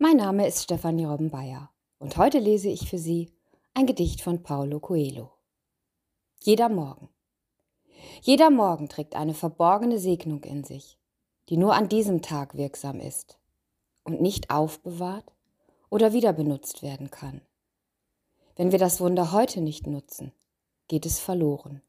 Mein Name ist Stefanie Robbenbayer und heute lese ich für Sie ein Gedicht von Paulo Coelho. Jeder Morgen. Jeder Morgen trägt eine verborgene Segnung in sich, die nur an diesem Tag wirksam ist und nicht aufbewahrt oder wieder benutzt werden kann. Wenn wir das Wunder heute nicht nutzen, geht es verloren.